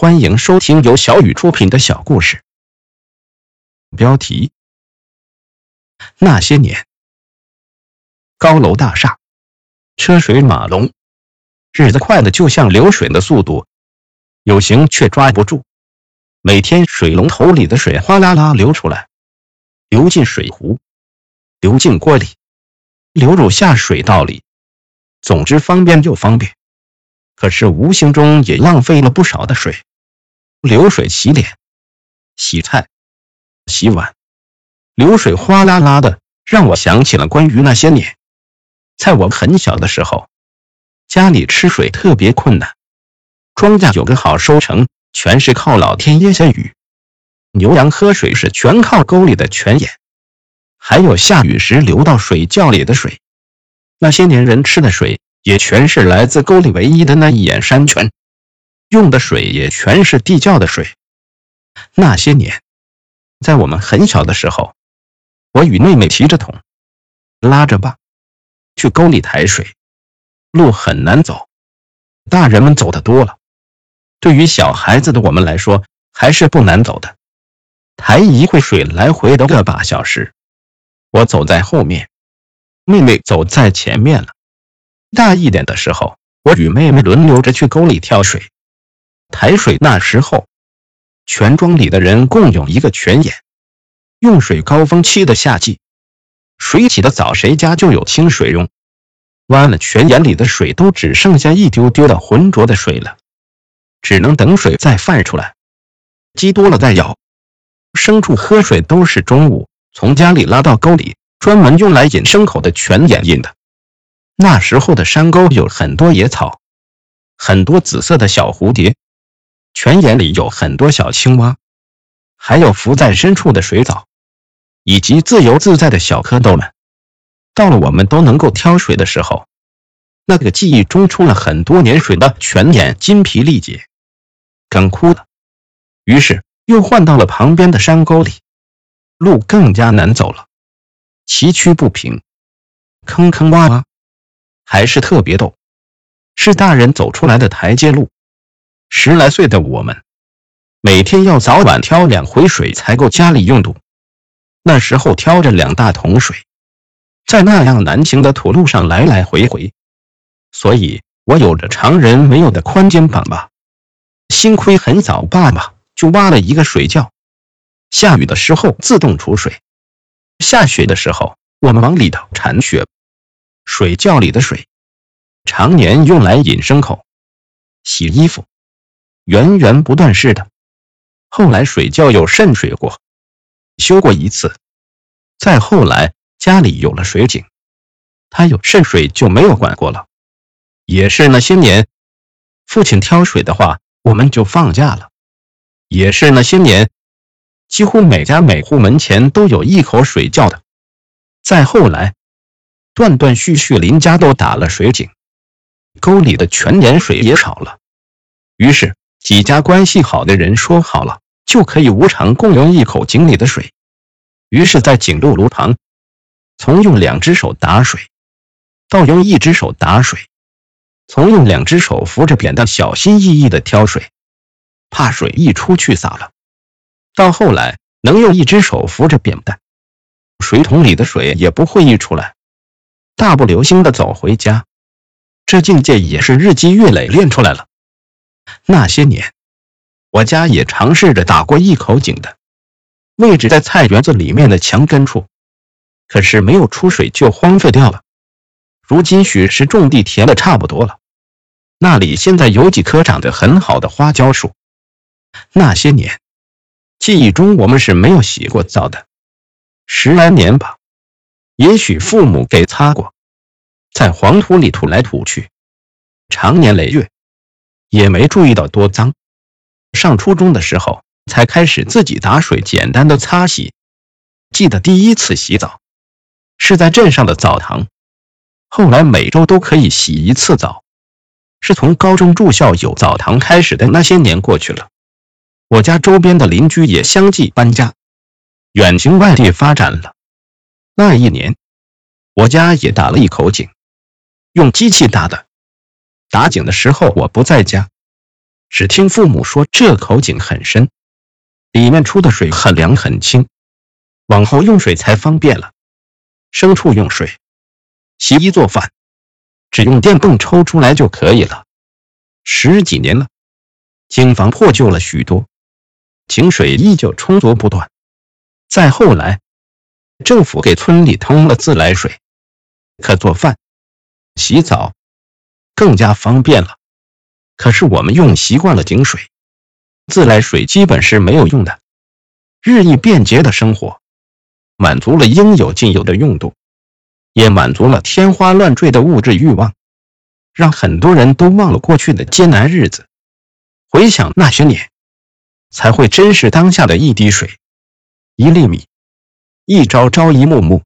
欢迎收听由小雨出品的小故事。标题：那些年，高楼大厦，车水马龙，日子快的就像流水的速度，有形却抓不住。每天水龙头里的水哗啦啦流出来，流进水壶，流进锅里，流入下水道里。总之方便又方便。可是无形中也浪费了不少的水，流水洗脸、洗菜、洗碗，流水哗啦啦的，让我想起了关于那些年，在我很小的时候，家里吃水特别困难，庄稼有个好收成，全是靠老天爷下雨；牛羊喝水是全靠沟里的泉眼，还有下雨时流到水窖里的水。那些年人吃的水。也全是来自沟里唯一的那一眼山泉，用的水也全是地窖的水。那些年，在我们很小的时候，我与妹妹提着桶，拉着爸，去沟里抬水，路很难走，大人们走的多了，对于小孩子的我们来说还是不难走的。抬一会水来回的个把小时，我走在后面，妹妹走在前面了。大一点的时候，我与妹妹轮流着去沟里挑水、抬水。那时候，全庄里的人共有一个泉眼，用水高峰期的夏季，水起得早，谁家就有清水用。弯了泉眼里的水都只剩下一丢丢的浑浊的水了，只能等水再泛出来。积多了再舀，牲畜喝水都是中午从家里拉到沟里，专门用来引牲口的泉眼引的。那时候的山沟有很多野草，很多紫色的小蝴蝶，泉眼里有很多小青蛙，还有浮在深处的水藻，以及自由自在的小蝌蚪们。到了我们都能够挑水的时候，那个记忆中出了很多年水的泉眼筋疲力竭，干枯了。于是又换到了旁边的山沟里，路更加难走了，崎岖不平，坑坑洼洼。还是特别陡，是大人走出来的台阶路。十来岁的我们，每天要早晚挑两回水才够家里用度。那时候挑着两大桶水，在那样难行的土路上来来回回，所以我有着常人没有的宽肩膀吧。幸亏很早，爸爸就挖了一个水窖，下雨的时候自动储水，下雪的时候我们往里头铲雪。水窖里的水，常年用来引牲口、洗衣服，源源不断似的。后来水窖有渗水过，修过一次。再后来家里有了水井，它有渗水就没有管过了。也是那些年，父亲挑水的话，我们就放假了。也是那些年，几乎每家每户门前都有一口水窖的。再后来。断断续续，邻家都打了水井，沟里的全年水也少了。于是几家关系好的人说好了，就可以无偿共用一口井里的水。于是，在井路炉旁，从用两只手打水，到用一只手打水；从用两只手扶着扁担，小心翼翼地挑水，怕水一出去洒了；到后来能用一只手扶着扁担，水桶里的水也不会溢出来。大步流星的走回家，这境界也是日积月累练出来了。那些年，我家也尝试着打过一口井的，位置在菜园子里面的墙根处，可是没有出水就荒废掉了。如今许是种地填的差不多了，那里现在有几棵长得很好的花椒树。那些年，记忆中我们是没有洗过澡的，十来年吧。也许父母给擦过，在黄土里吐来吐去，长年累月也没注意到多脏。上初中的时候才开始自己打水简单的擦洗。记得第一次洗澡是在镇上的澡堂，后来每周都可以洗一次澡。是从高中住校有澡堂开始的那些年过去了，我家周边的邻居也相继搬家，远行外地发展了。那一年，我家也打了一口井，用机器打的。打井的时候我不在家，只听父母说这口井很深，里面出的水很凉很清，往后用水才方便了。牲畜用水、洗衣做饭，只用电泵抽出来就可以了。十几年了，井房破旧了许多，井水依旧充足不断。再后来，政府给村里通了自来水，可做饭、洗澡更加方便了。可是我们用习惯了井水，自来水基本是没有用的。日益便捷的生活，满足了应有尽有的用度，也满足了天花乱坠的物质欲望，让很多人都忘了过去的艰难日子，回想那些年，才会珍视当下的一滴水。一粒米，一朝朝一暮暮，